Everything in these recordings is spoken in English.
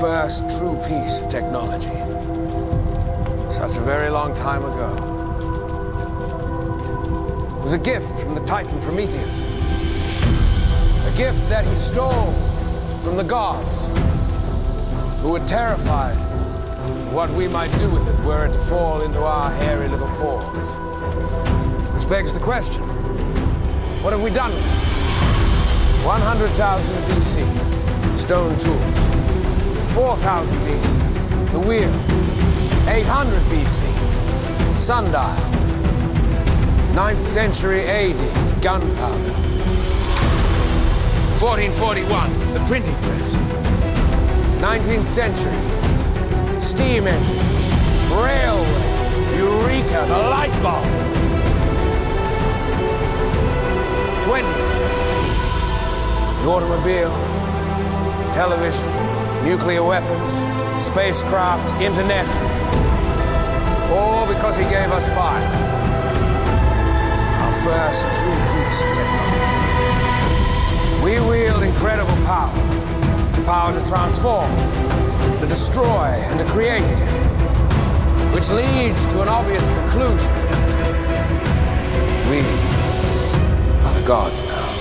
first true piece of technology. Such a very long time ago. It was a gift from the Titan Prometheus. A gift that he stole from the gods, who were terrified of what we might do with it were it to fall into our hairy little paws. Which begs the question, what have we done with it? 100,000 BC, stone tools. 4000 BC, the wheel. 800 BC, sundial. 9th century AD, gunpowder. 1441, the printing press. 19th century, steam engine, railway, eureka, the light bulb. 20th century, the automobile, television, nuclear weapons, spacecraft, internet. All because he gave us fire. Our first true piece of technology. We wield incredible power. The power to transform, to destroy, and to create again. Which leads to an obvious conclusion. We are the gods now.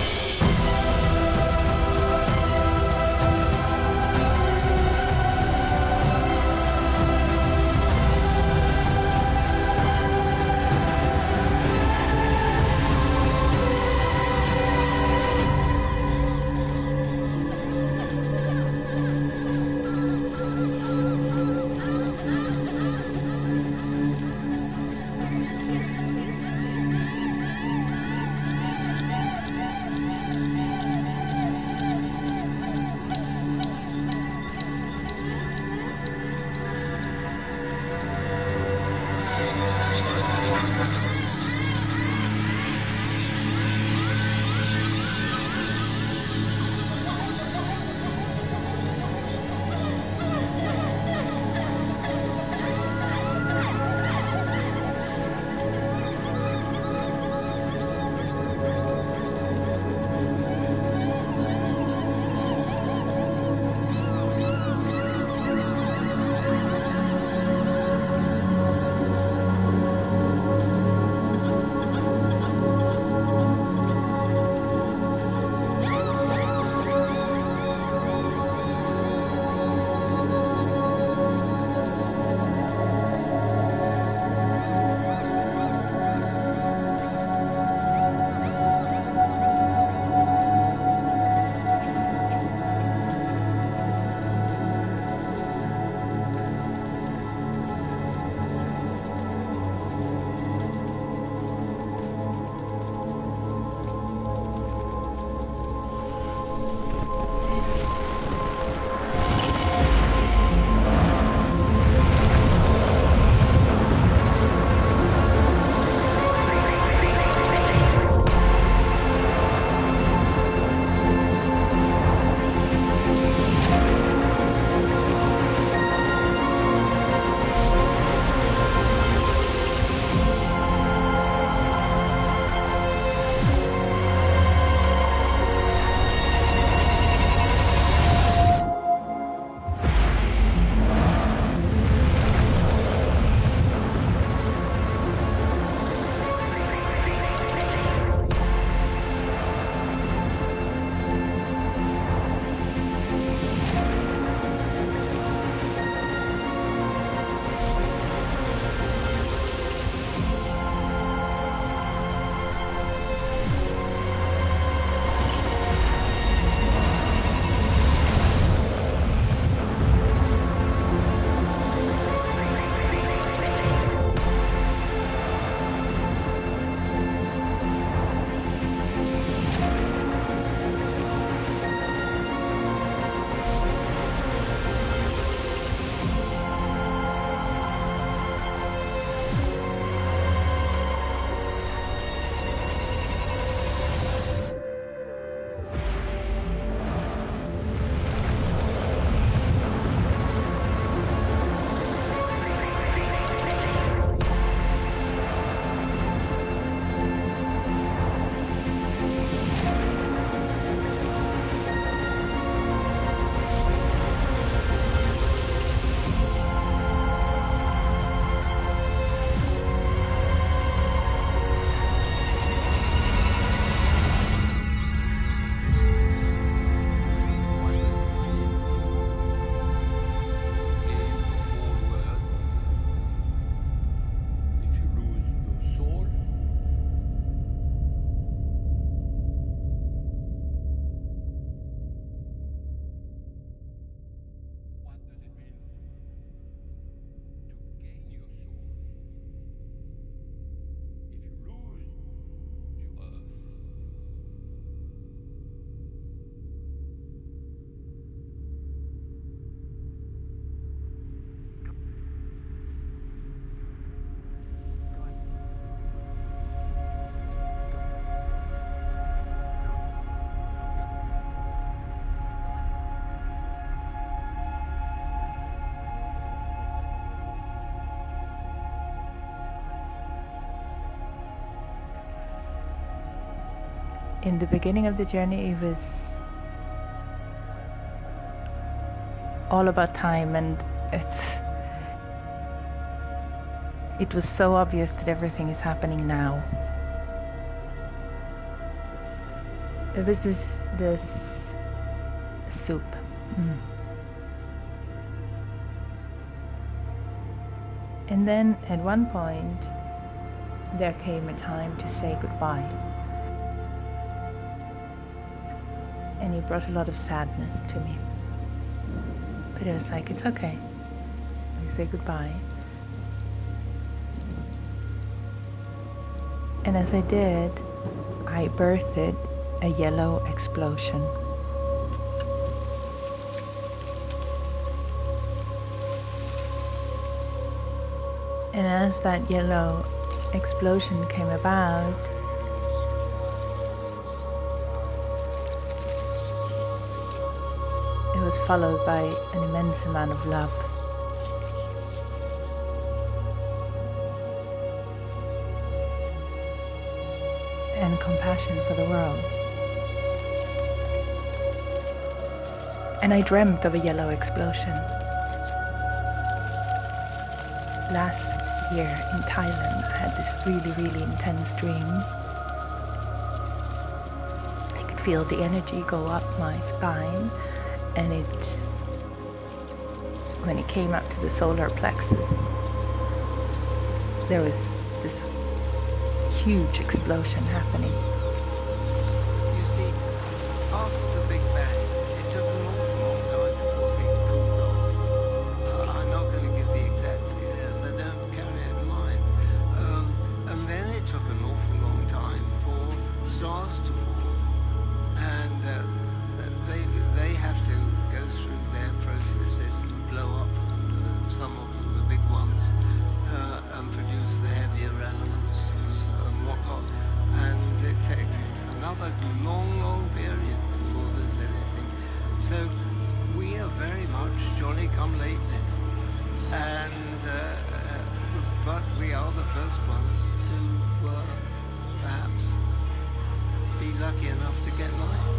In the beginning of the journey, it was all about time, and it's it was so obvious that everything is happening now. There was this this soup. Mm. And then at one point, there came a time to say goodbye. And it brought a lot of sadness to me. But I was like, it's okay. We say goodbye. And as I did, I birthed a yellow explosion. And as that yellow explosion came about, was followed by an immense amount of love. And compassion for the world. And I dreamt of a yellow explosion. Last year in Thailand, I had this really, really intense dream. I could feel the energy go up my spine, and it, when it came up to the solar plexus, there was this huge explosion happening. will perhaps be lucky enough to get mine.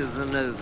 Into the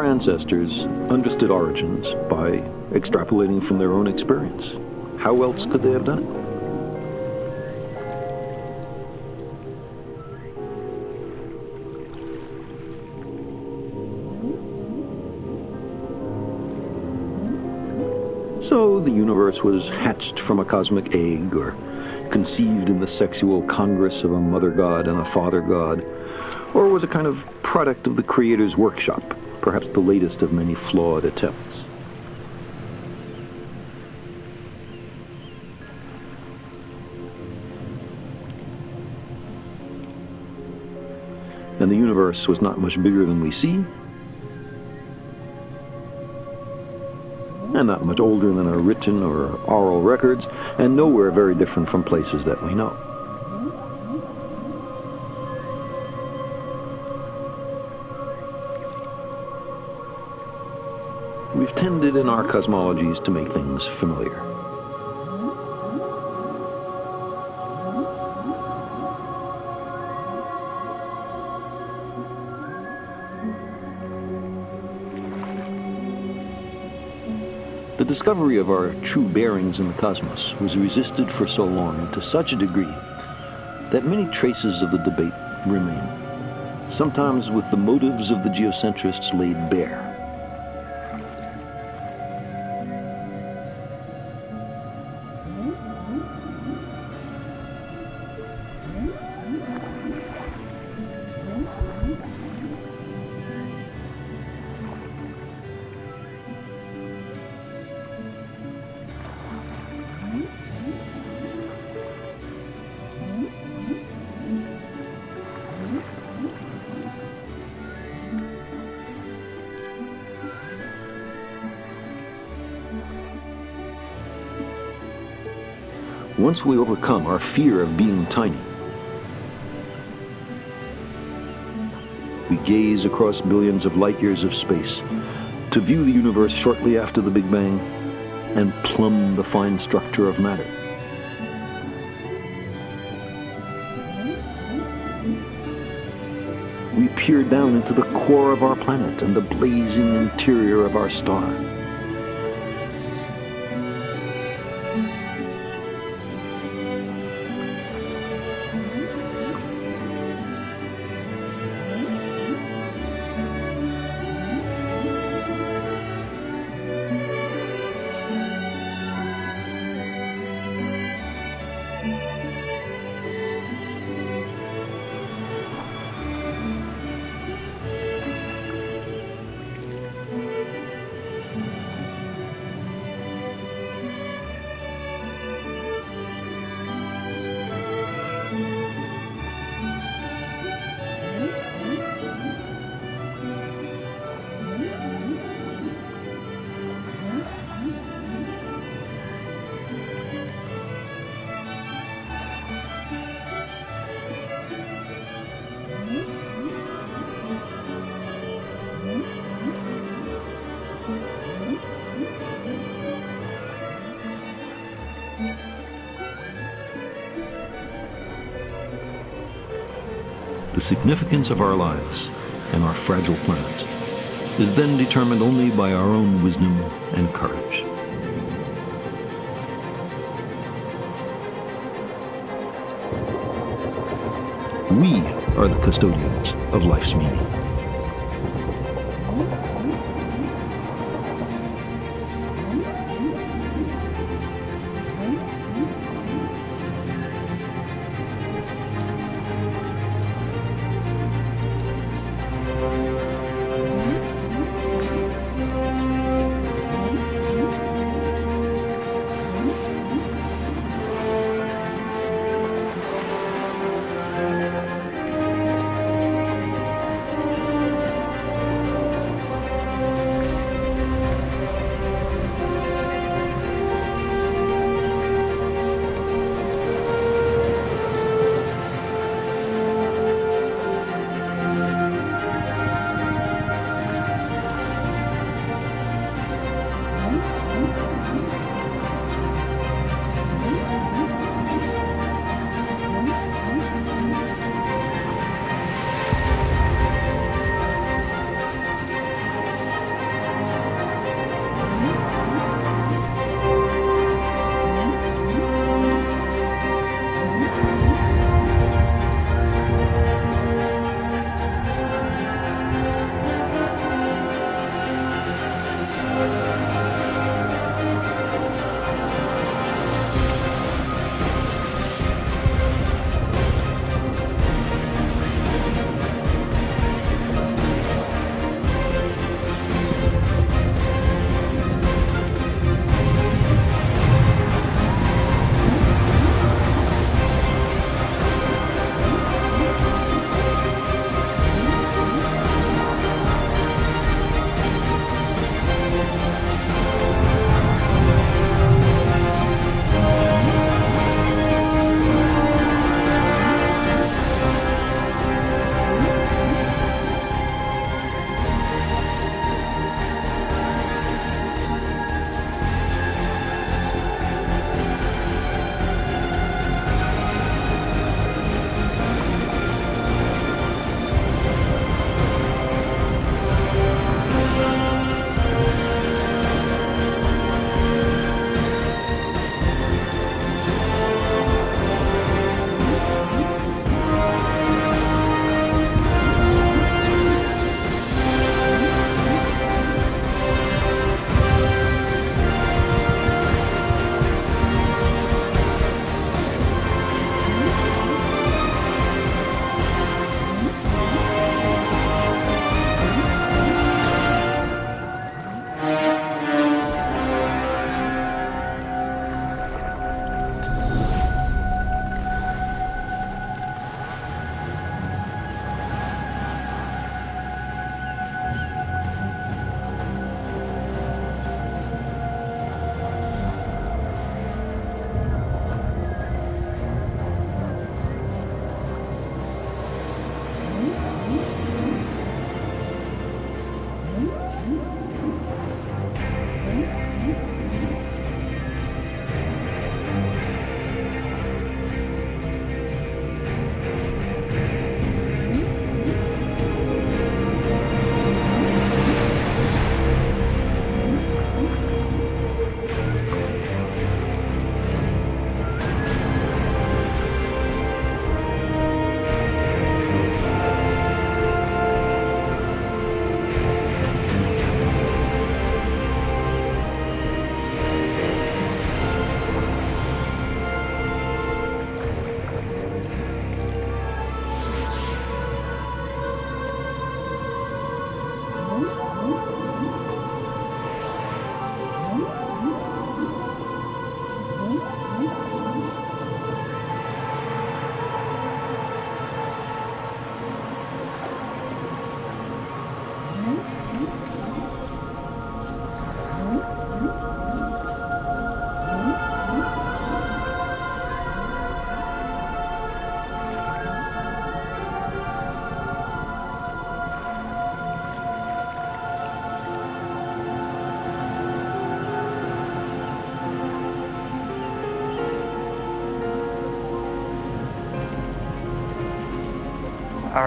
our ancestors understood origins by extrapolating from their own experience. How else could they have done it? So the universe was hatched from a cosmic egg or conceived in the sexual congress of a mother god and a father god, or was a kind of product of the Creator's workshop perhaps the latest of many flawed attempts. And the universe was not much bigger than we see, and not much older than our written or oral records, and nowhere very different from places that we know. We've tended in our cosmologies to make things familiar. The discovery of our true bearings in the cosmos was resisted for so long and to such a degree that many traces of the debate remain, sometimes with the motives of the geocentrists laid bare. Once we overcome our fear of being tiny, we gaze across billions of light years of space to view the universe shortly after the Big Bang and plumb the fine structure of matter. We peer down into the core of our planet and the blazing interior of our star. Significance of our lives and our fragile planet is then determined only by our own wisdom and courage. We are the custodians of life's meaning.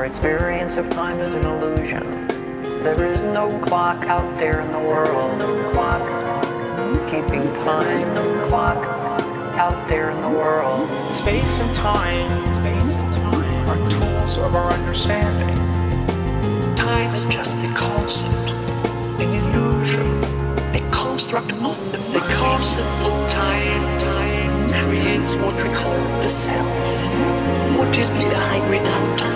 Our experience of time is an illusion. There is no clock out there in the world. No clock keeping time. No clock out there in the world. Space and time, are tools of our understanding. Time is just a concept, an illusion, a construct of the mind. The concept of time, time creates what we call the self. What is the without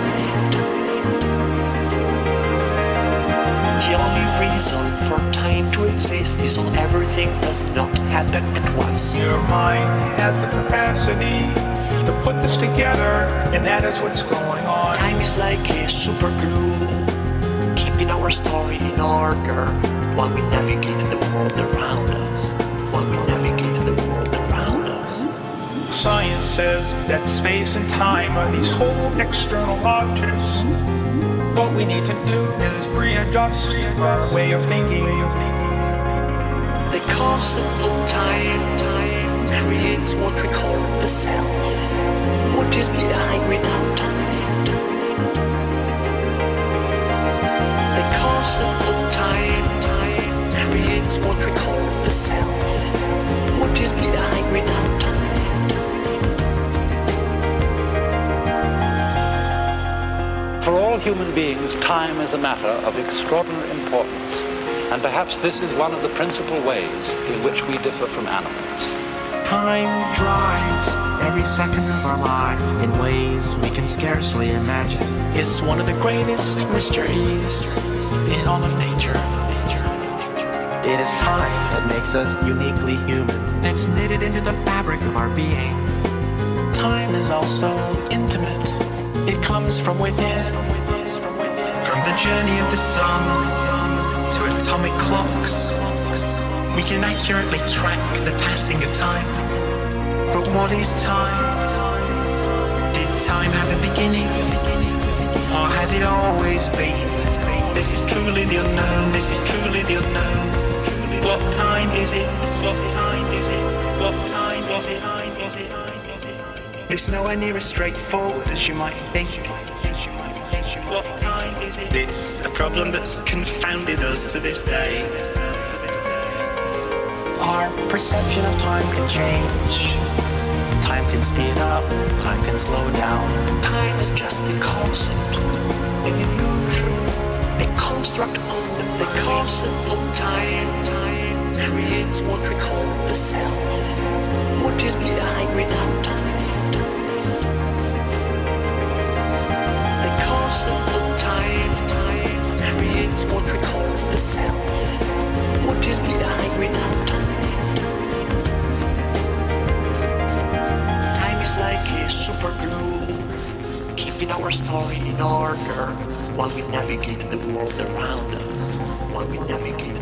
reason for time to exist is when everything does not happen at once. Your mind has the capacity to put this together, and that is what's going on. Time is like a super glue, keeping our story in order while we navigate the world around us. While we navigate the world around us. Science says that space and time are these whole external objects. What we need to do is readjust our way of thinking. The concept of time, creates what we call the self. What is the I without time? The concept of time creates what we call the self. What is the I without time? For all human beings, time is a matter of extraordinary importance, and perhaps this is one of the principal ways in which we differ from animals. Time drives every second of our lives in ways we can scarcely imagine. It's one of the greatest mysteries in all of nature. It is time that makes us uniquely human. It's knitted into the fabric of our being. Time is also intimate. It comes from within. From the journey of the sun to atomic clocks, we can accurately track the passing of time. But what is time? Did time have a beginning? Or has it always been? This is truly the unknown, this is truly the unknown. What time is it? What time is it? What time is it? Time is it? It's nowhere near as straightforward as you might think. What time is it? It's a problem that's confounded us to this day. Our perception of time can change. Time can speed up, time can slow down. Time is just a concept, an illusion, a construct of the, the concept of time. Time creates what we call the self. What is the I without time? Concept of time. Time creates what we call the self. What is the I without time? Time is like a super glue, keeping our story in order while we navigate the world around us. While we navigate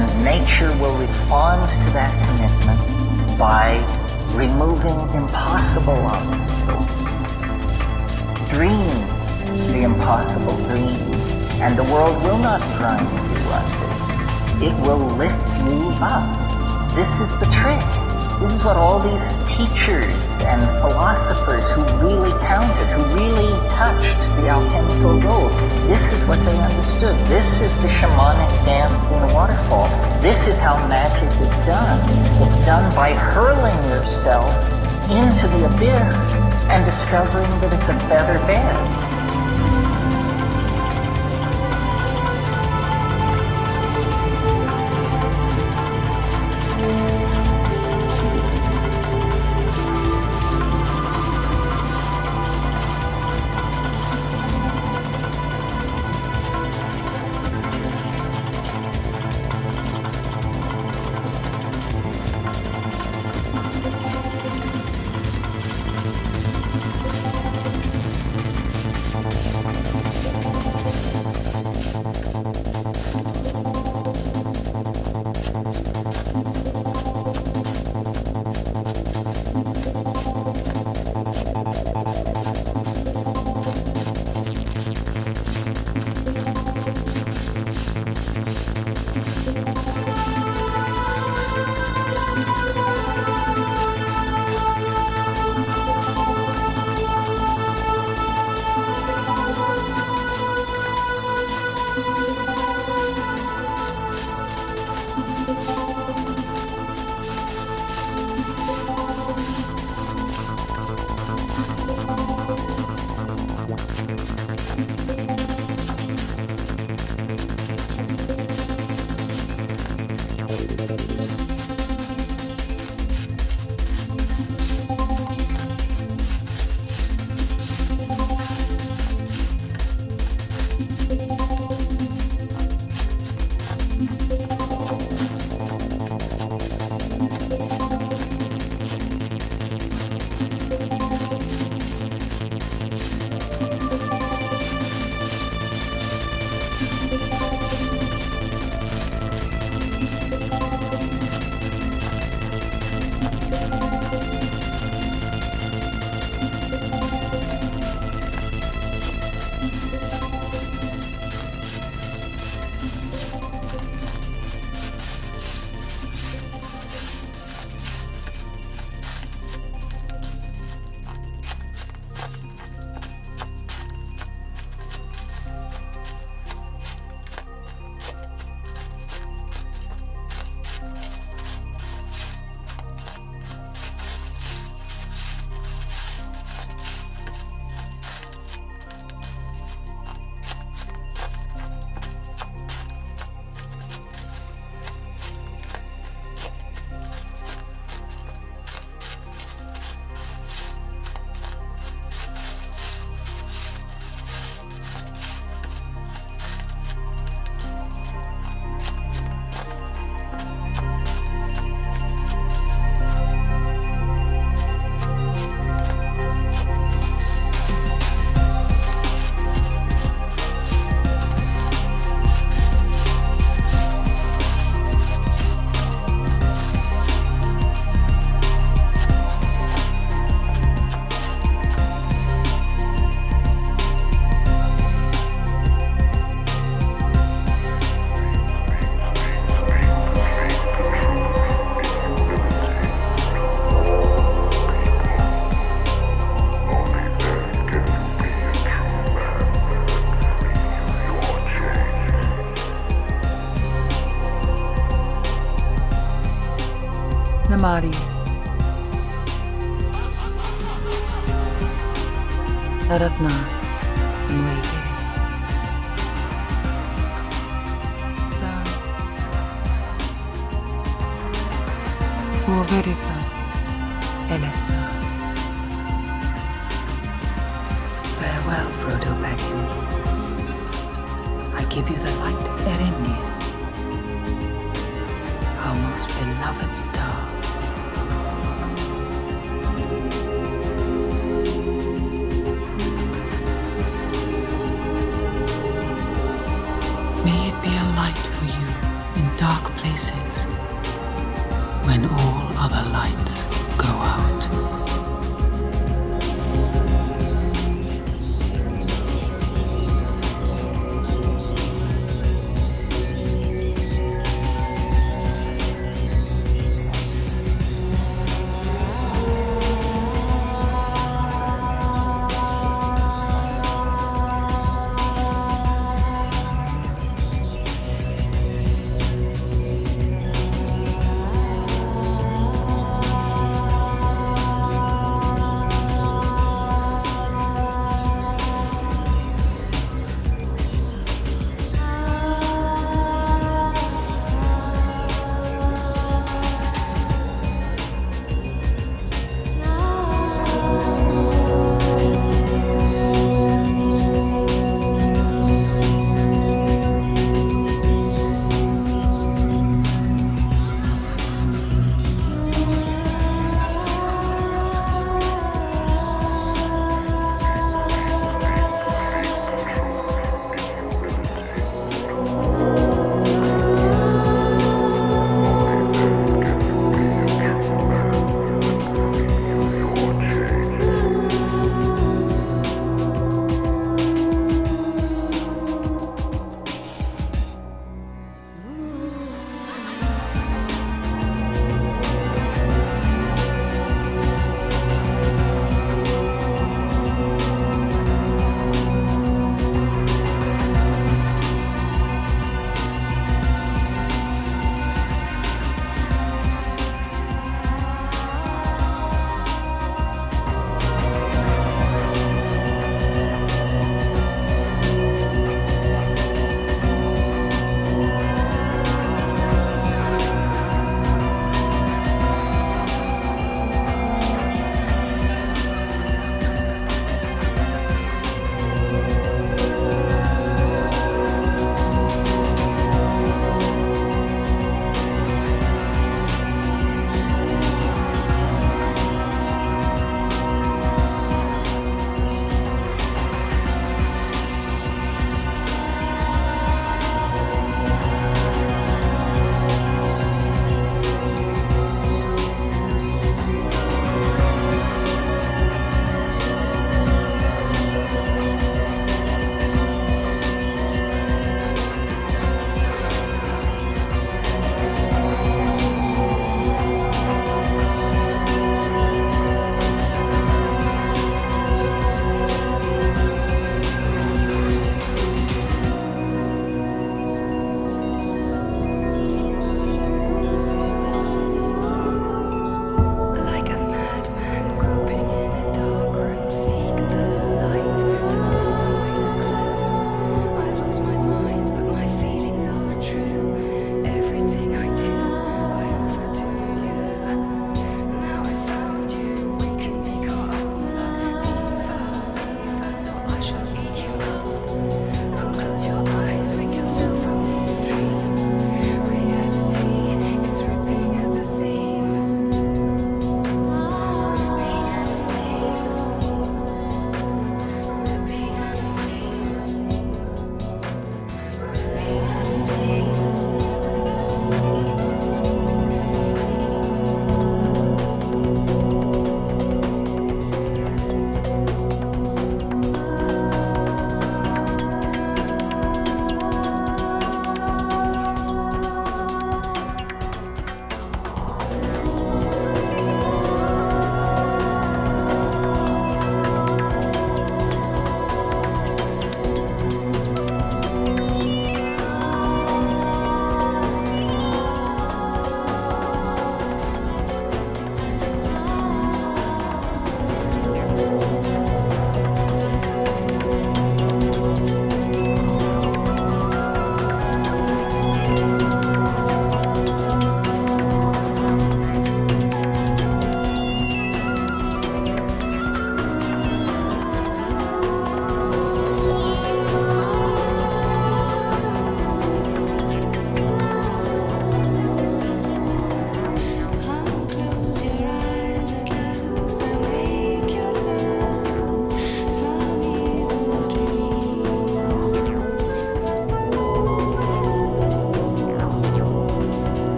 and nature will respond to that commitment by removing impossible obstacles. Dream the impossible dream, and the world will not grind you under. It will lift you up. This is the trick. This is what all these teachers and philosophers who really counted, who really touched the alchemical gold, this is what they understood. This is the shamanic dance in the waterfall. This is how magic is done. It's done by hurling yourself into the abyss and discovering that it's a feather bed.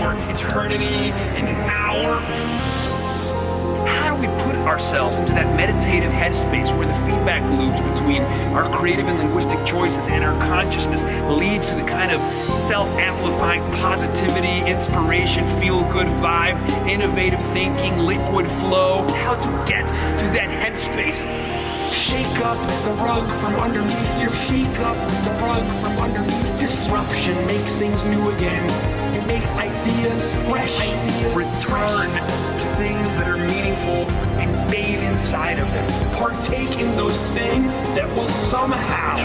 Your hand or eternity and an hour. How do we put ourselves into that meditative headspace where the feedback loops between our creative and linguistic choices and our consciousness leads to the kind of self-amplifying positivity, inspiration, feel-good vibe, innovative thinking, liquid flow? How to get to that headspace? Shake up the rug from underneath your feet up the rug from underneath. Disruption makes things new again. It makes ideas fresh. Ideas return to things that are meaningful and bathe inside of them. Partake in those things that will somehow,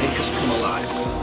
make us come alive.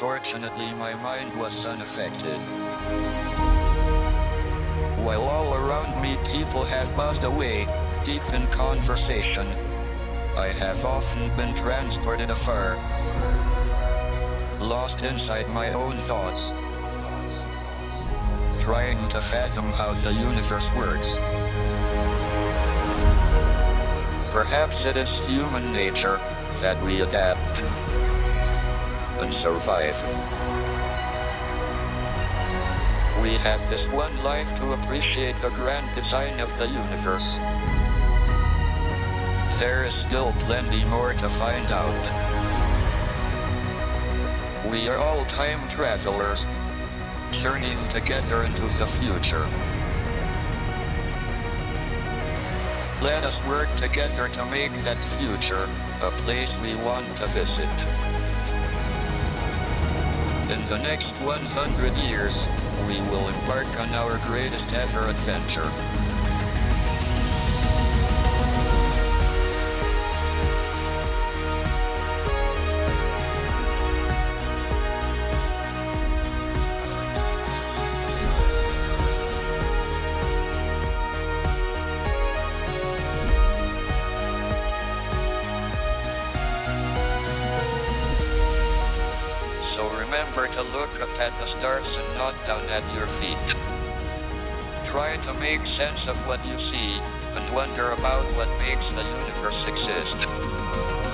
Fortunately, my mind was unaffected. While all around me people have buzzed away, deep in conversation, I have often been transported afar, lost inside my own thoughts, trying to fathom how the universe works. Perhaps it is human nature that we adapt survive. We have this one life to appreciate the grand design of the universe. There is still plenty more to find out. We are all time travelers, journeying together into the future. Let us work together to make that future a place we want to visit. In the next 100 years, we will embark on our greatest ever adventure. Down at your feet. Try to make sense of what you see and wonder about what makes the universe exist.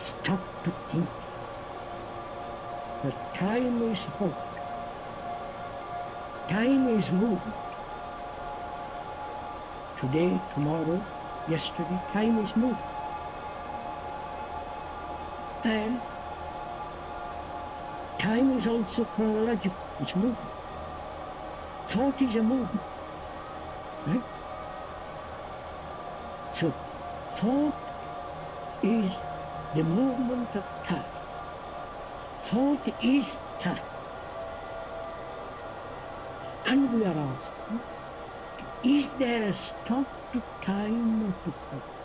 Stop to think. The time is thought. Time is movement. Today, tomorrow, yesterday, time is movement. And time is also chronological, it's movement. Thought is a movement. Right? So, thought is the movement of time. Thought is time. And we are asking, is there a stop to time of itself?